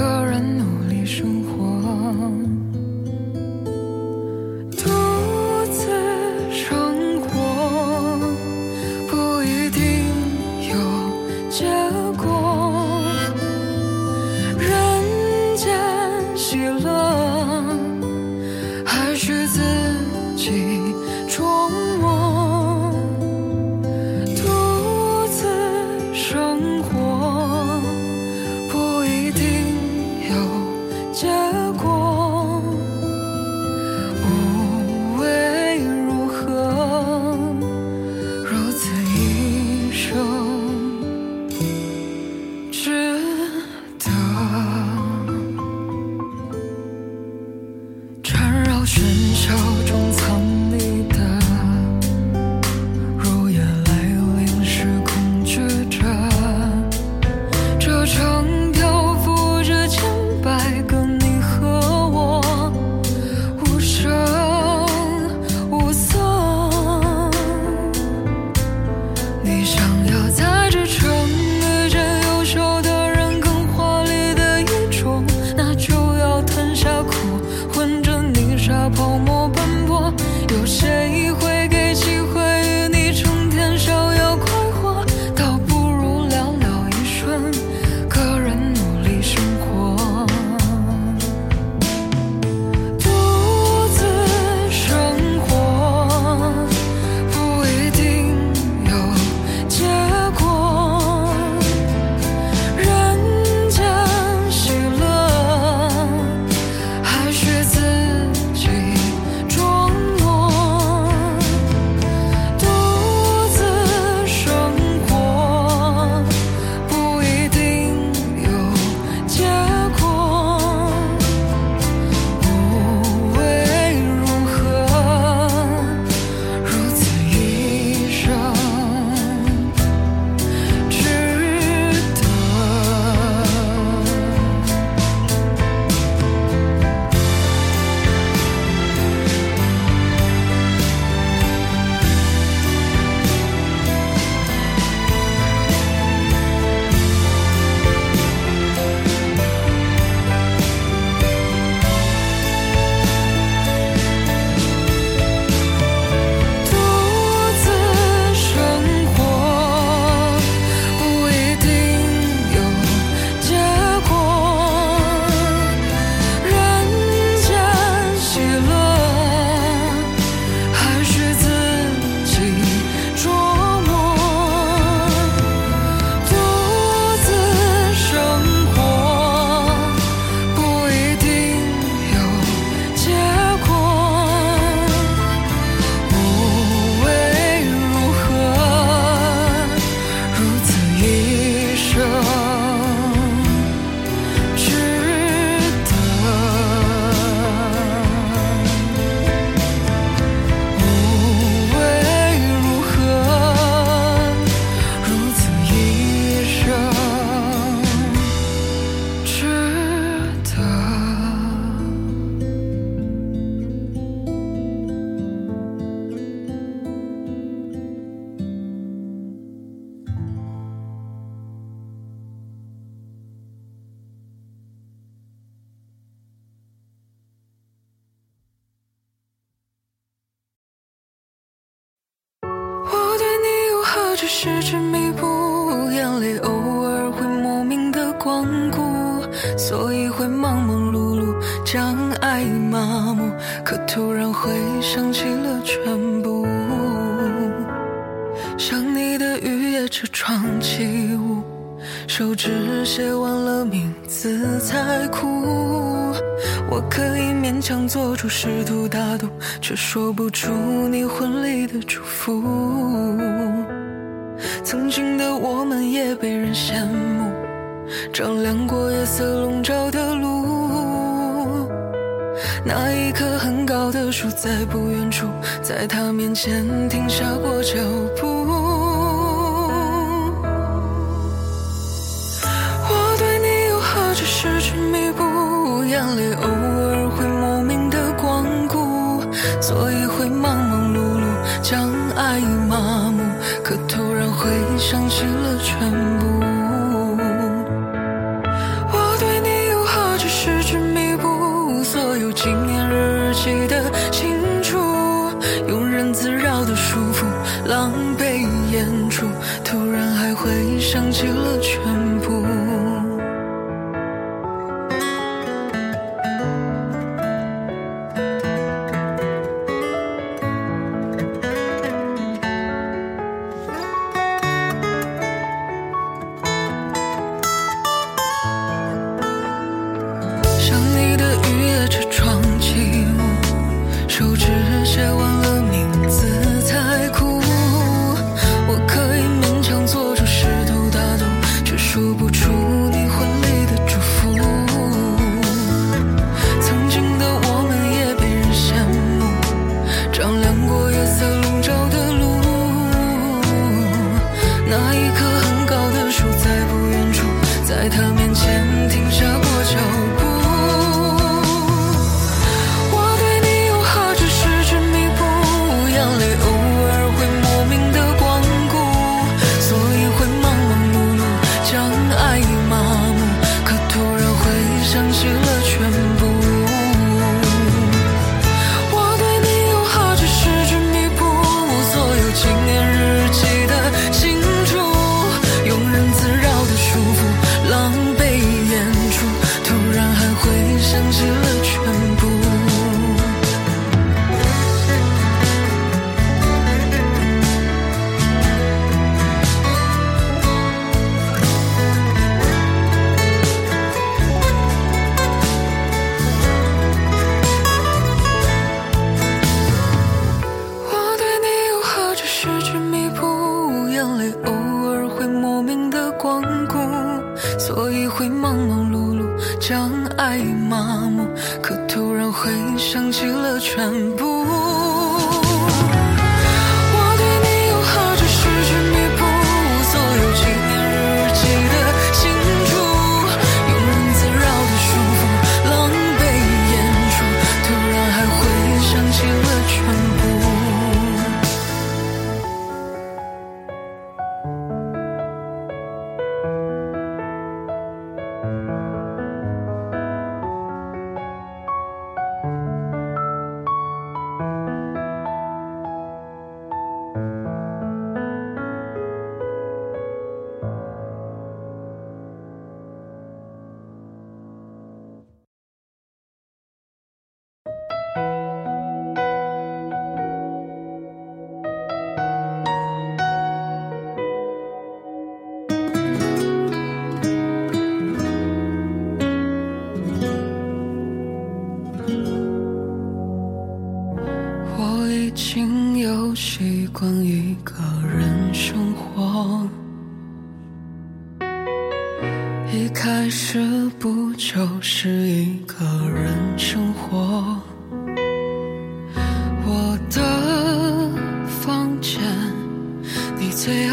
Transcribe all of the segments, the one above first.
girl 唱起舞，手指写完了名字才哭，我可以勉强做出试图打动，却说不出你婚礼的祝福，曾经的我们也被人羡慕，丈量过夜色笼罩的路，那一棵很高的树在不远处，在他面前停下过脚步。想起了全部我对你又何止是执迷不悟所有纪念日记得清楚庸人自扰的束缚狼狈演出突然还会想起了所以会忙忙碌碌将爱麻木可突然会想起了全部。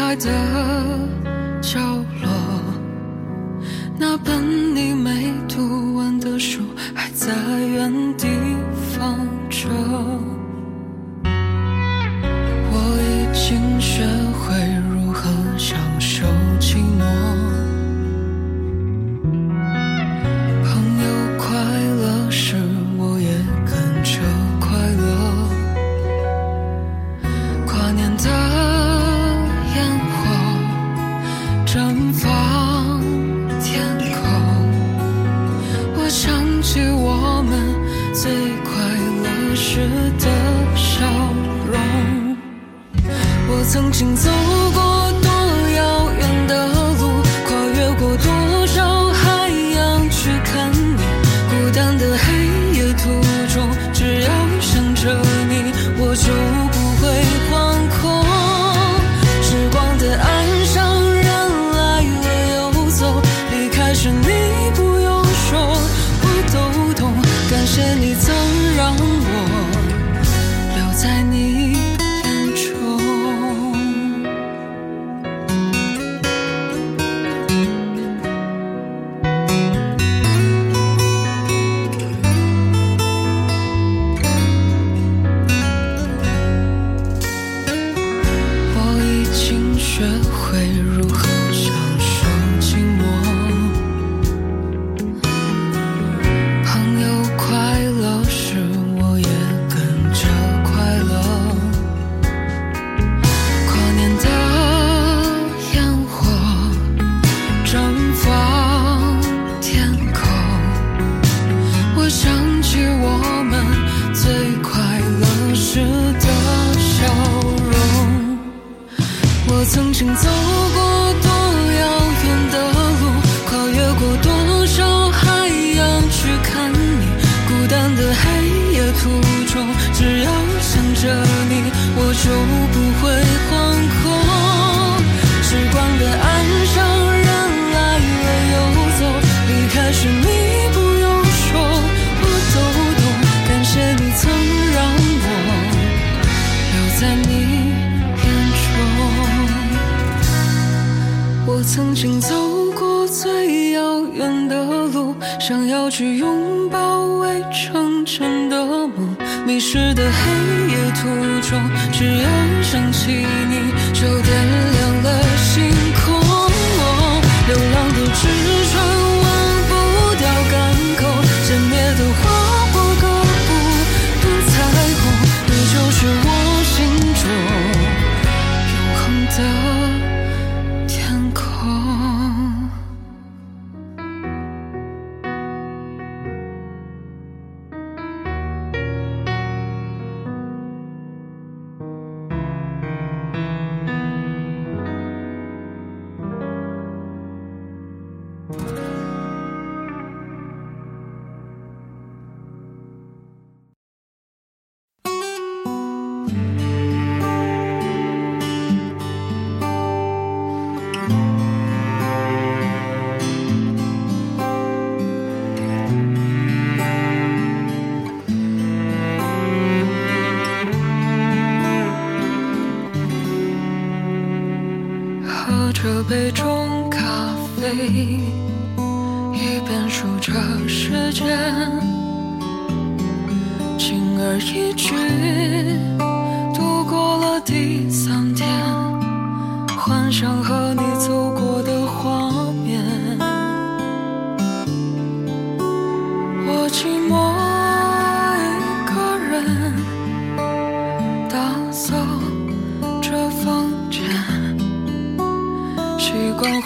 爱的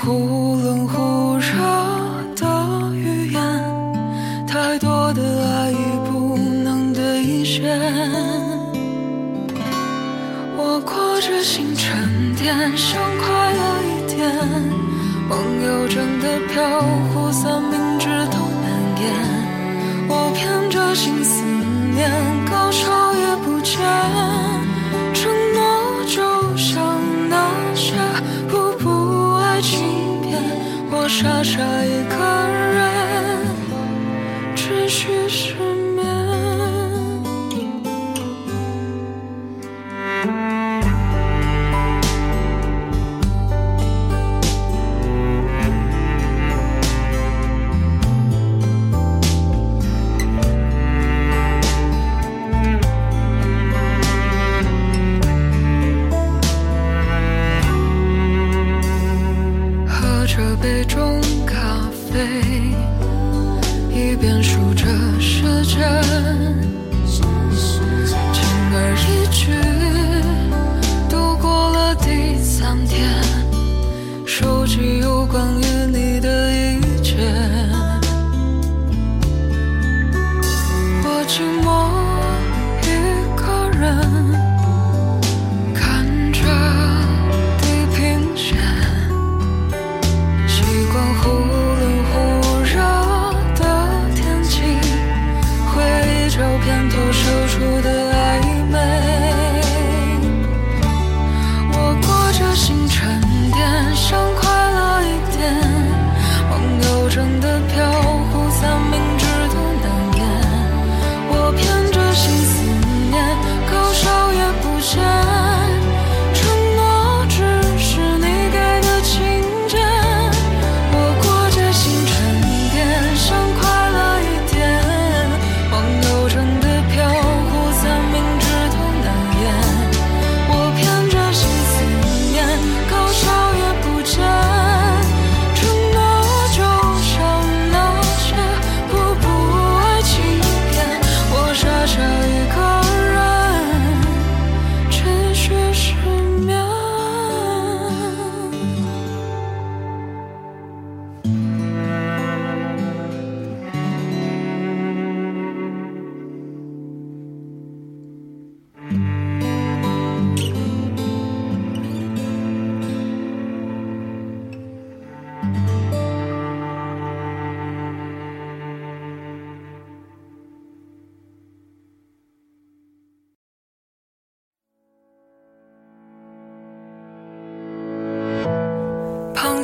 cool.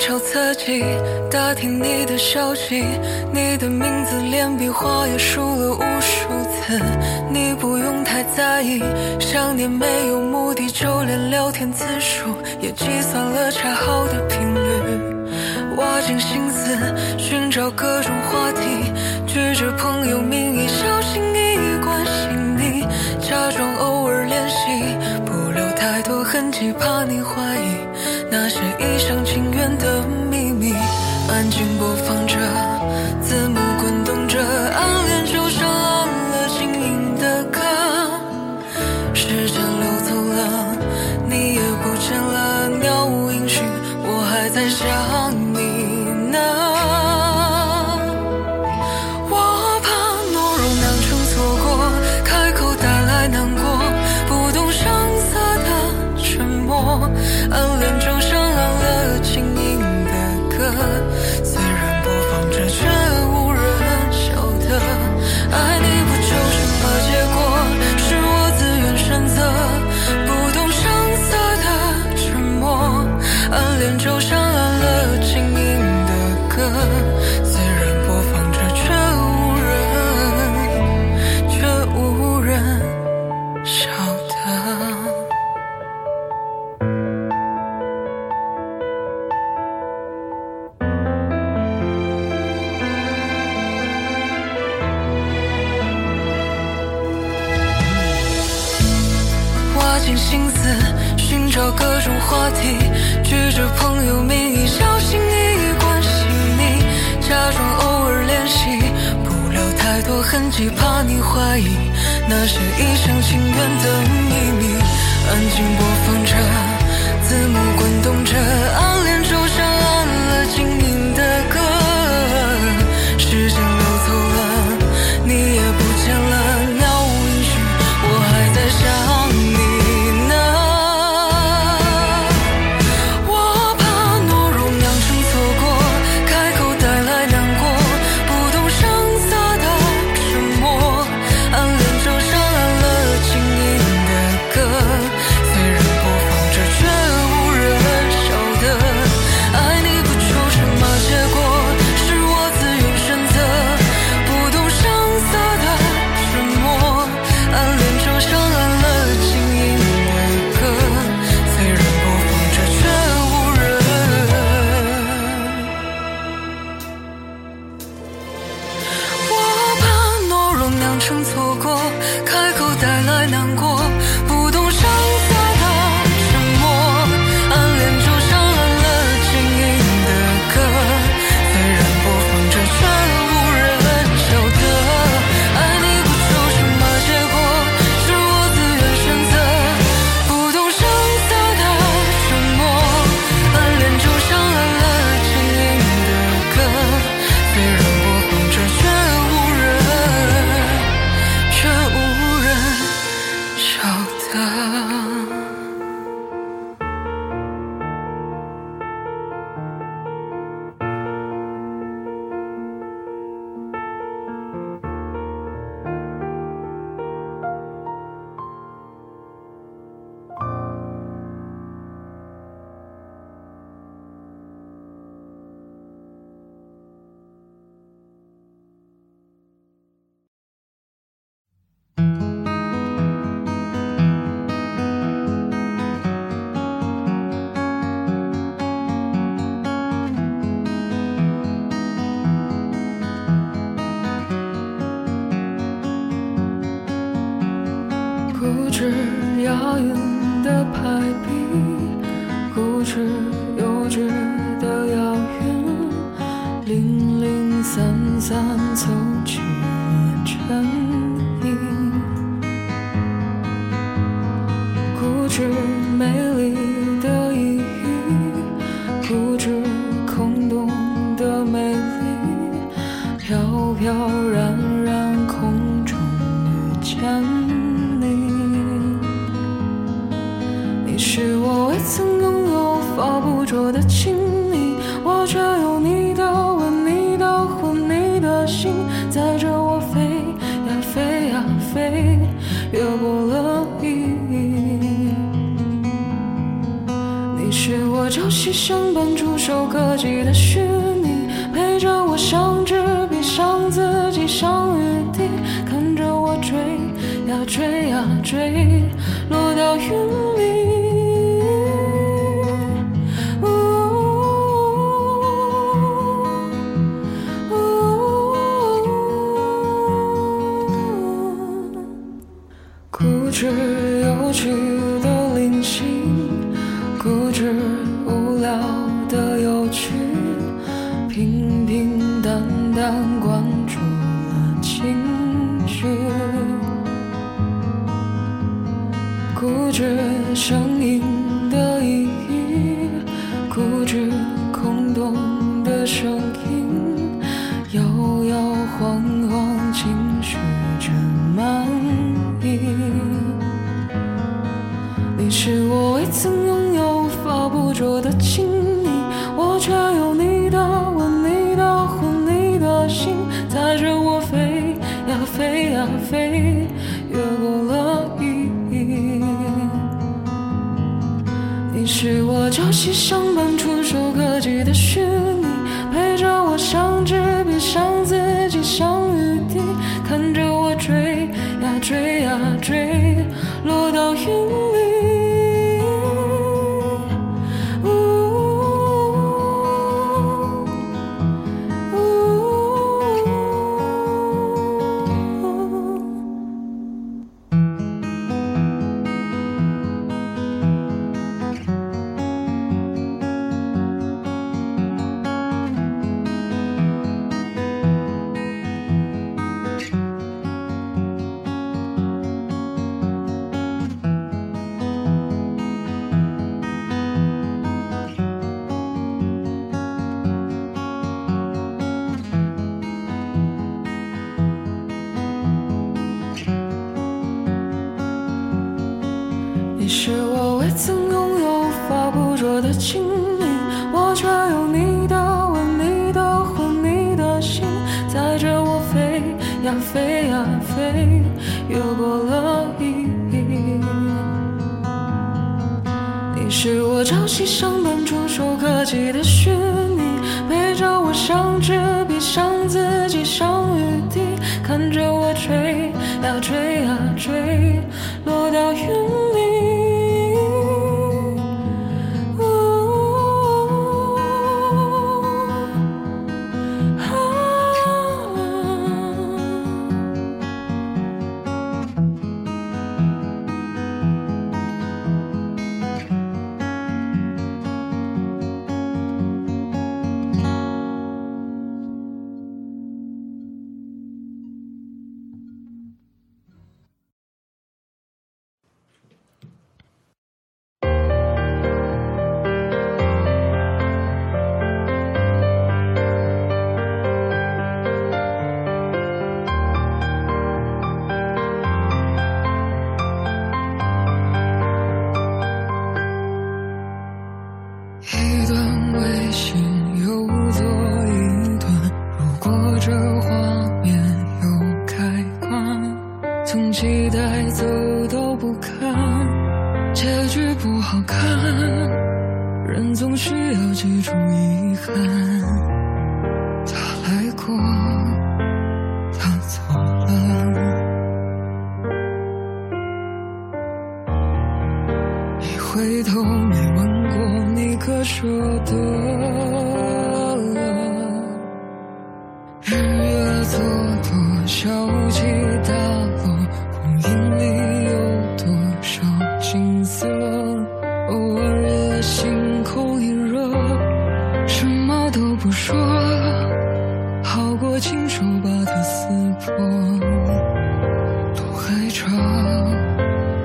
找侧击打听你的消息你的名字连笔画也输了无数次你不用太在意想念没有目的就连聊天次数也计算了恰好的频率。挖尽心思寻找各种话题举着朋友名义小心翼翼关心你假装偶尔联系不留太多痕迹怕你怀疑。真的。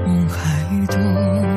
梦还多。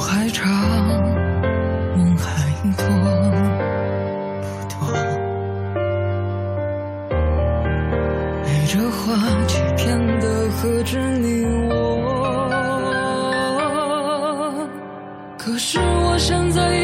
路还长，梦还多，不多。被这话欺骗的何止你我？可是我现在。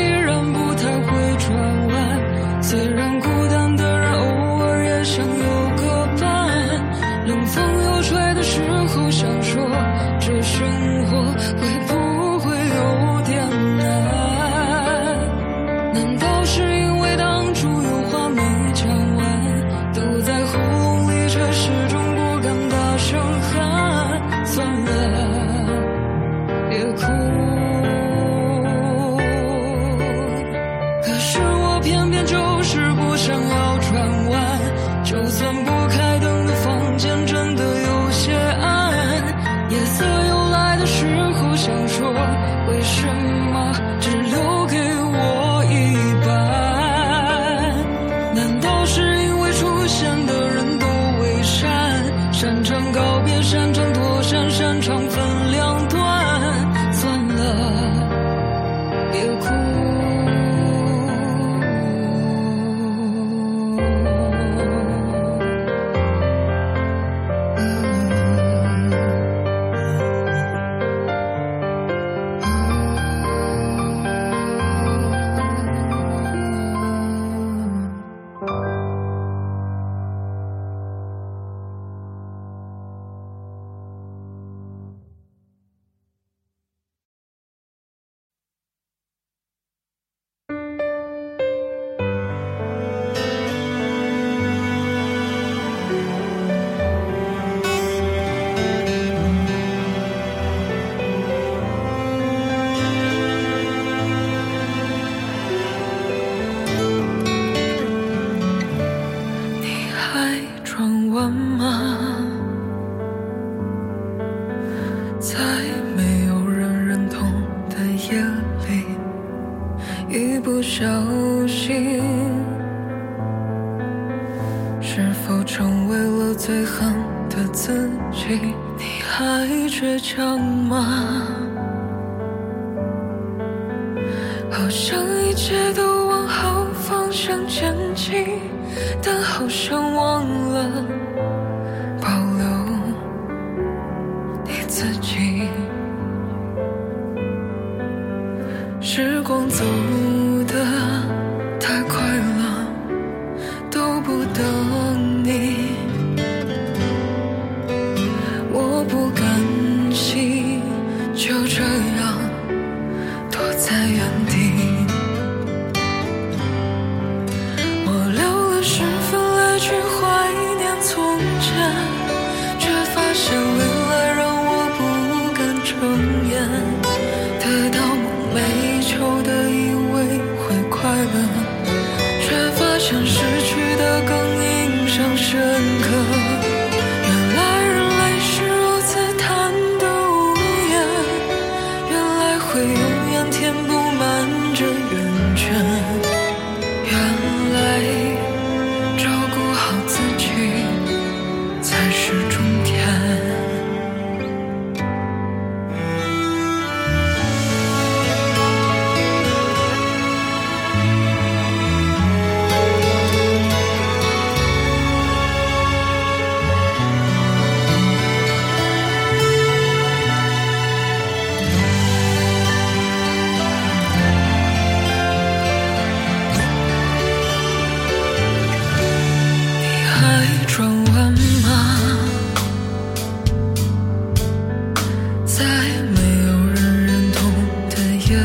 在没有人认同的夜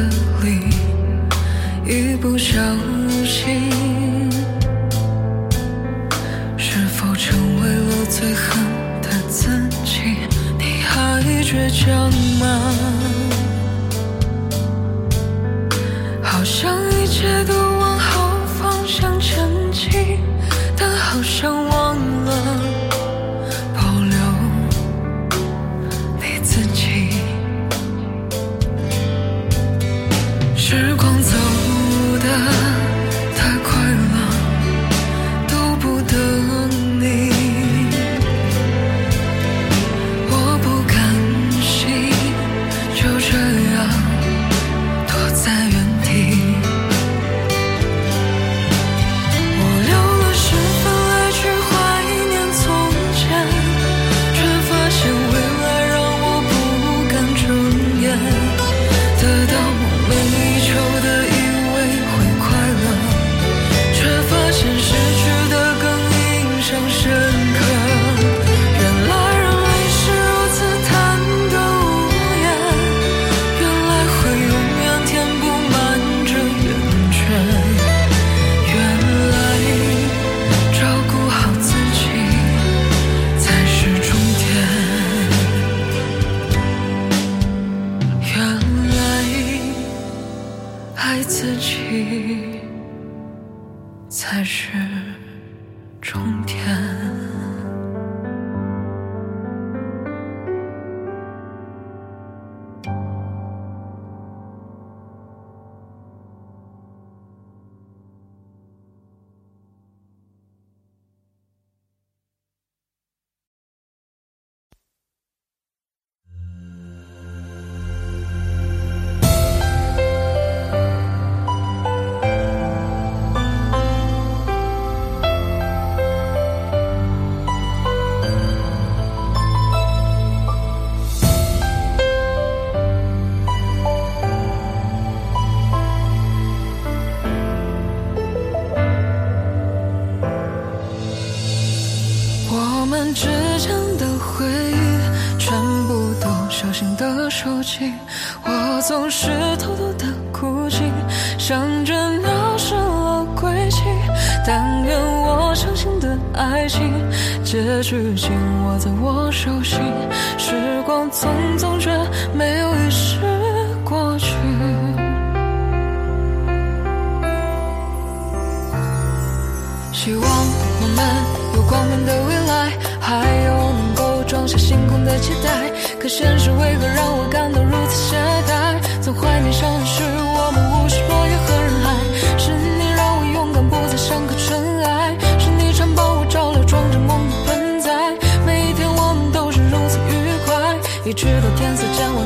里，一不小心。天，色将晚。